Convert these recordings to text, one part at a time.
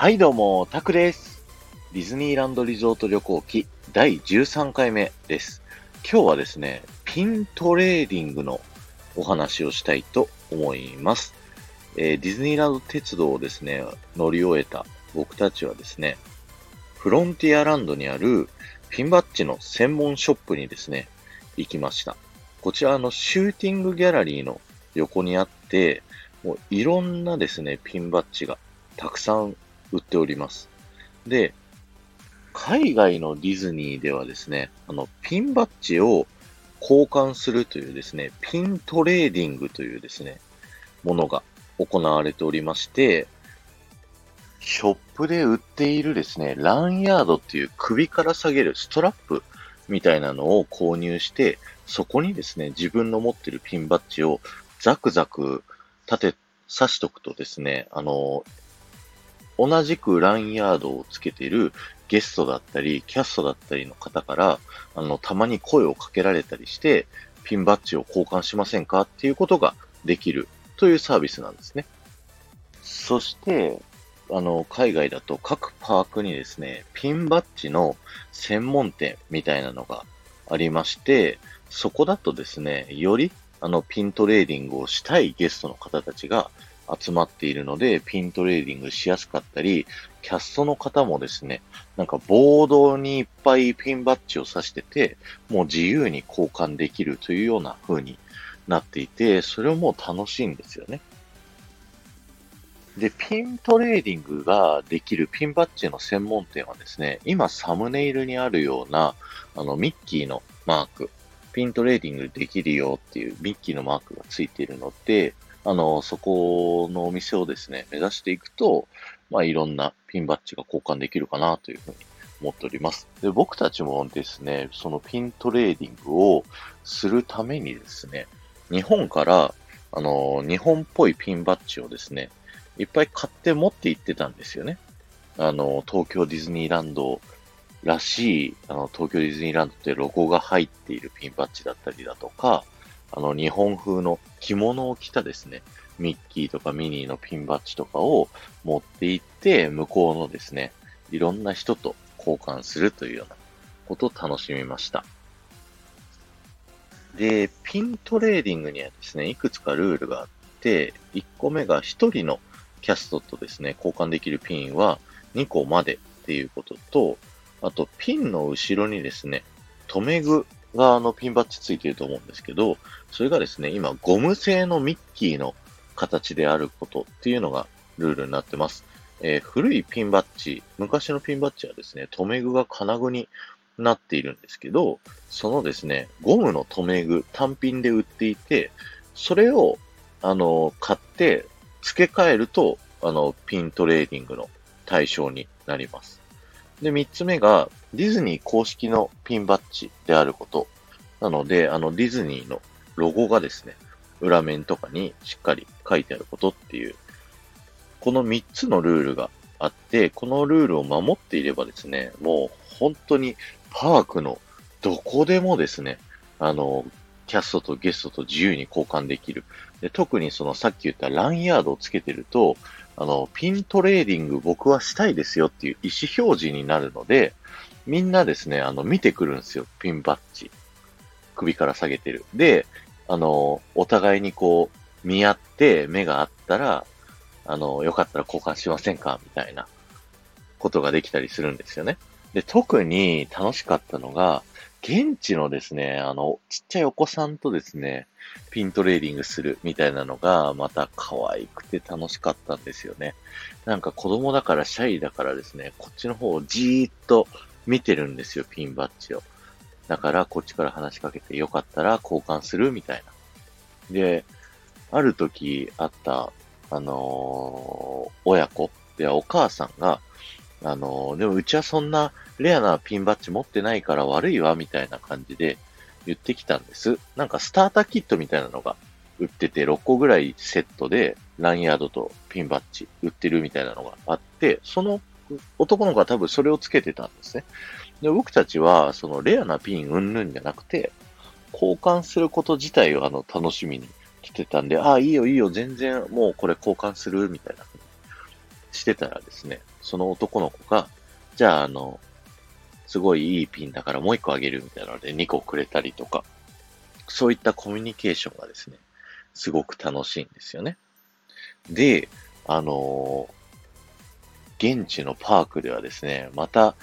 はいどうも、タクです。ディズニーランドリゾート旅行記第13回目です。今日はですね、ピントレーディングのお話をしたいと思います。えー、ディズニーランド鉄道をですね、乗り終えた僕たちはですね、フロンティアランドにあるピンバッジの専門ショップにですね、行きました。こちらのシューティングギャラリーの横にあって、もういろんなですね、ピンバッジがたくさん売っております。で、海外のディズニーではですね、あの、ピンバッジを交換するというですね、ピントレーディングというですね、ものが行われておりまして、ショップで売っているですね、ランヤードっていう首から下げるストラップみたいなのを購入して、そこにですね、自分の持ってるピンバッジをザクザク立て、刺しとくとですね、あの、同じくランヤードをつけているゲストだったり、キャストだったりの方から、あの、たまに声をかけられたりして、ピンバッジを交換しませんかっていうことができるというサービスなんですね。そして、あの、海外だと各パークにですね、ピンバッジの専門店みたいなのがありまして、そこだとですね、よりあの、ピントレーディングをしたいゲストの方たちが集まっているので、ピントレーディングしやすかったり、キャストの方もですね、なんかボードにいっぱいピンバッジを刺してて、もう自由に交換できるというような風になっていて、それも楽しいんですよね。で、ピントレーディングができるピンバッジの専門店はですね、今サムネイルにあるような、あの、ミッキーのマーク、ピントレーディングできるよっていうミッキーのマークがついているので、あの、そこのお店をですね、目指していくと、まあ、いろんなピンバッジが交換できるかなというふうに思っております。で、僕たちもですね、そのピントレーディングをするためにですね、日本から、あの、日本っぽいピンバッジをですね、いっぱい買って持って行ってたんですよね。あの、東京ディズニーランドらしい、あの、東京ディズニーランドってロゴが入っているピンバッジだったりだとか、あの、日本風の着物を着たですね、ミッキーとかミニーのピンバッジとかを持って行って、向こうのですね、いろんな人と交換するというようなことを楽しみました。で、ピントレーディングにはですね、いくつかルールがあって、1個目が1人のキャストとですね、交換できるピンは2個までっていうことと、あと、ピンの後ろにですね、留め具があのピンバッジついてると思うんですけど、それがですね、今、ゴム製のミッキーの形であることっていうのがルールになってます。えー、古いピンバッジ、昔のピンバッジはですね、留め具が金具になっているんですけど、そのですね、ゴムの留め具、単品で売っていて、それを、あの、買って付け替えると、あの、ピントレーディングの対象になります。で、三つ目が、ディズニー公式のピンバッジであること。なので、あの、ディズニーのロゴがですね、裏面とかにしっかり書いてあることっていう、この三つのルールがあって、このルールを守っていればですね、もう本当にパークのどこでもですね、あの、キャストとゲストと自由に交換できる。で特にそのさっき言ったランヤードをつけてると、あの、ピントレーディング僕はしたいですよっていう意思表示になるので、みんなですね、あの、見てくるんですよ。ピンバッジ。首から下げてる。で、あの、お互いにこう、見合って目があったら、あの、よかったら交換しませんか？みたいなことができたりするんですよね。で、特に楽しかったのが、現地のですね、あの、ちっちゃいお子さんとですね、ピントレーディングするみたいなのが、また可愛くて楽しかったんですよね。なんか子供だからシャイだからですね、こっちの方をじーっと見てるんですよ、ピンバッジを。だからこっちから話しかけてよかったら交換するみたいな。で、ある時あった、あのー、親子でお母さんが、あのー、でもうちはそんなレアなピンバッジ持ってないから悪いわ、みたいな感じで言ってきたんです。なんかスターターキットみたいなのが売ってて、6個ぐらいセットで、ランヤードとピンバッジ売ってるみたいなのがあって、その男の子は多分それをつけてたんですね。で、僕たちは、そのレアなピンうんぬんじゃなくて、交換すること自体をあの楽しみに来てたんで、ああ、いいよいいよ、全然もうこれ交換するみたいなしてたらですね、その男の子が、じゃあ、あの、すごいいいピンだからもう一個あげるみたいなので2個くれたりとか、そういったコミュニケーションがですね、すごく楽しいんですよね。で、あのー、現地のパークではですね、また、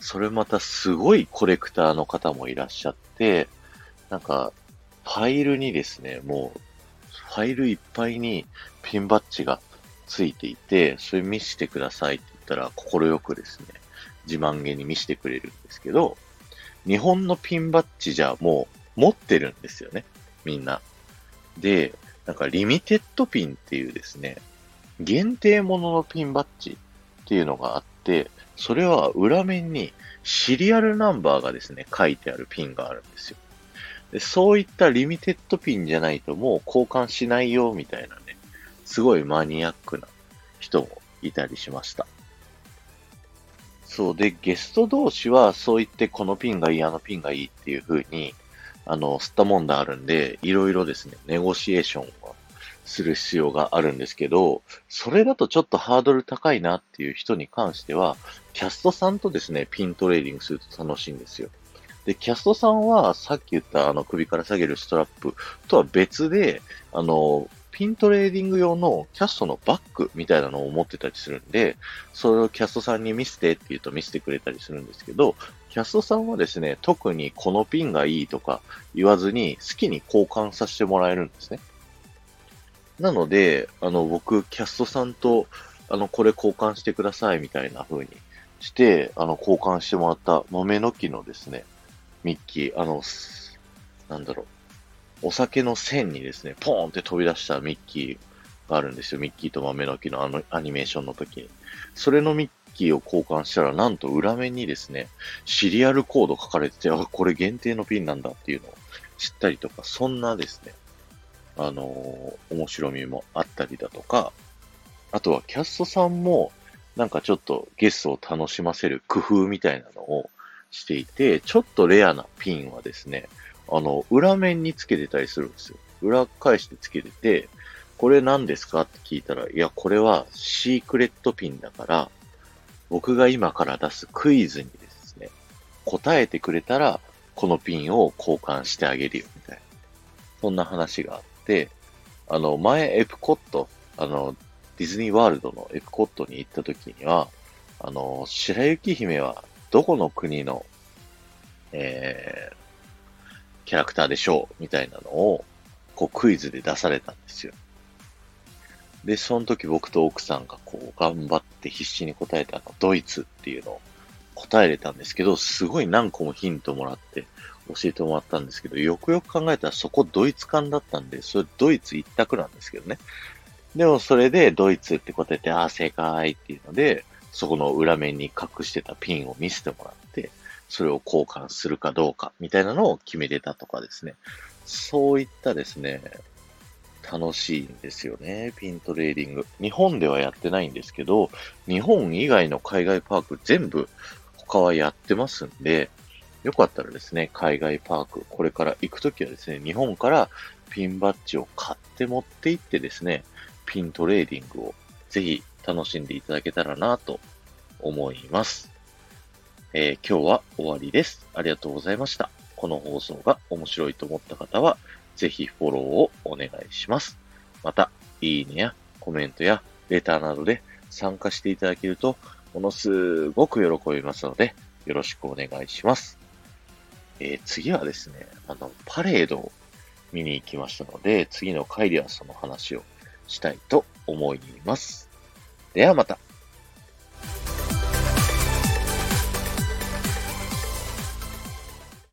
それまたすごいコレクターの方もいらっしゃって、なんか、ファイルにですね、もう、ファイルいっぱいにピンバッジがついていて、それ見せてくださいって言ったら、快くですね、自慢げに見せてくれるんですけど、日本のピンバッジじゃもう持ってるんですよね、みんな。で、なんかリミテッドピンっていうですね、限定もののピンバッジっていうのがあって、それは裏面にシリアルナンバーがですね、書いてあるピンがあるんですよ。でそういったリミテッドピンじゃないともう交換しないよみたいなね、すごいマニアックな人もいたりしました。そうで、ゲスト同士はそう言ってこのピンがいい、あのピンがいいっていう風に、あの、吸ったもんだあるんで、いろいろですね、ネゴシエーションはする必要があるんですけど、それだとちょっとハードル高いなっていう人に関しては、キャストさんとですね、ピントレーディングすると楽しいんですよ。で、キャストさんは、さっき言ったあの首から下げるストラップとは別で、あの、ピントレーディング用のキャストのバッグみたいなのを持ってたりするんで、それをキャストさんに見せてって言うと見せてくれたりするんですけど、キャストさんはですね、特にこのピンがいいとか言わずに好きに交換させてもらえるんですね。なので、あの、僕、キャストさんと、あの、これ交換してくださいみたいな風にして、あの、交換してもらった豆の木のですね、ミッキー、あの、なんだろう、お酒の線にですね、ポーンって飛び出したミッキーがあるんですよ。ミッキーと豆の木のあのアニメーションの時に。それのミッキーを交換したら、なんと裏面にですね、シリアルコード書かれてて、あ、これ限定のピンなんだっていうのを知ったりとか、そんなですね、あのー、面白みもあったりだとか、あとはキャストさんも、なんかちょっとゲストを楽しませる工夫みたいなのをしていて、ちょっとレアなピンはですね、あの、裏面につけてたりするんですよ。裏返してつけてて、これ何ですかって聞いたら、いや、これはシークレットピンだから、僕が今から出すクイズにですね、答えてくれたら、このピンを交換してあげるよ、みたいな。そんな話があって、あの、前、エプコット、あの、ディズニーワールドのエプコットに行った時には、あの、白雪姫はどこの国の、えー、キャラクターでしょうみたいなのを、こうクイズで出されたんですよ。で、その時僕と奥さんがこう頑張って必死に答えたのドイツっていうのを答えれたんですけど、すごい何個もヒントもらって教えてもらったんですけど、よくよく考えたらそこドイツ艦だったんで、それドイツ一択なんですけどね。でもそれでドイツって答えて、ああ、正解っていうので、そこの裏面に隠してたピンを見せてもらって、それを交換するかどうかみたいなのを決めれたとかですね。そういったですね、楽しいんですよね、ピントレーディング。日本ではやってないんですけど、日本以外の海外パーク全部他はやってますんで、よかったらですね、海外パーク、これから行くときはですね、日本からピンバッジを買って持って行ってですね、ピントレーディングをぜひ楽しんでいただけたらなと思います。えー、今日は終わりです。ありがとうございました。この放送が面白いと思った方は、ぜひフォローをお願いします。また、いいねやコメントやレターなどで参加していただけると、ものすごく喜びますので、よろしくお願いします。えー、次はですね、あの、パレードを見に行きましたので、次の回ではその話をしたいと思います。ではまた。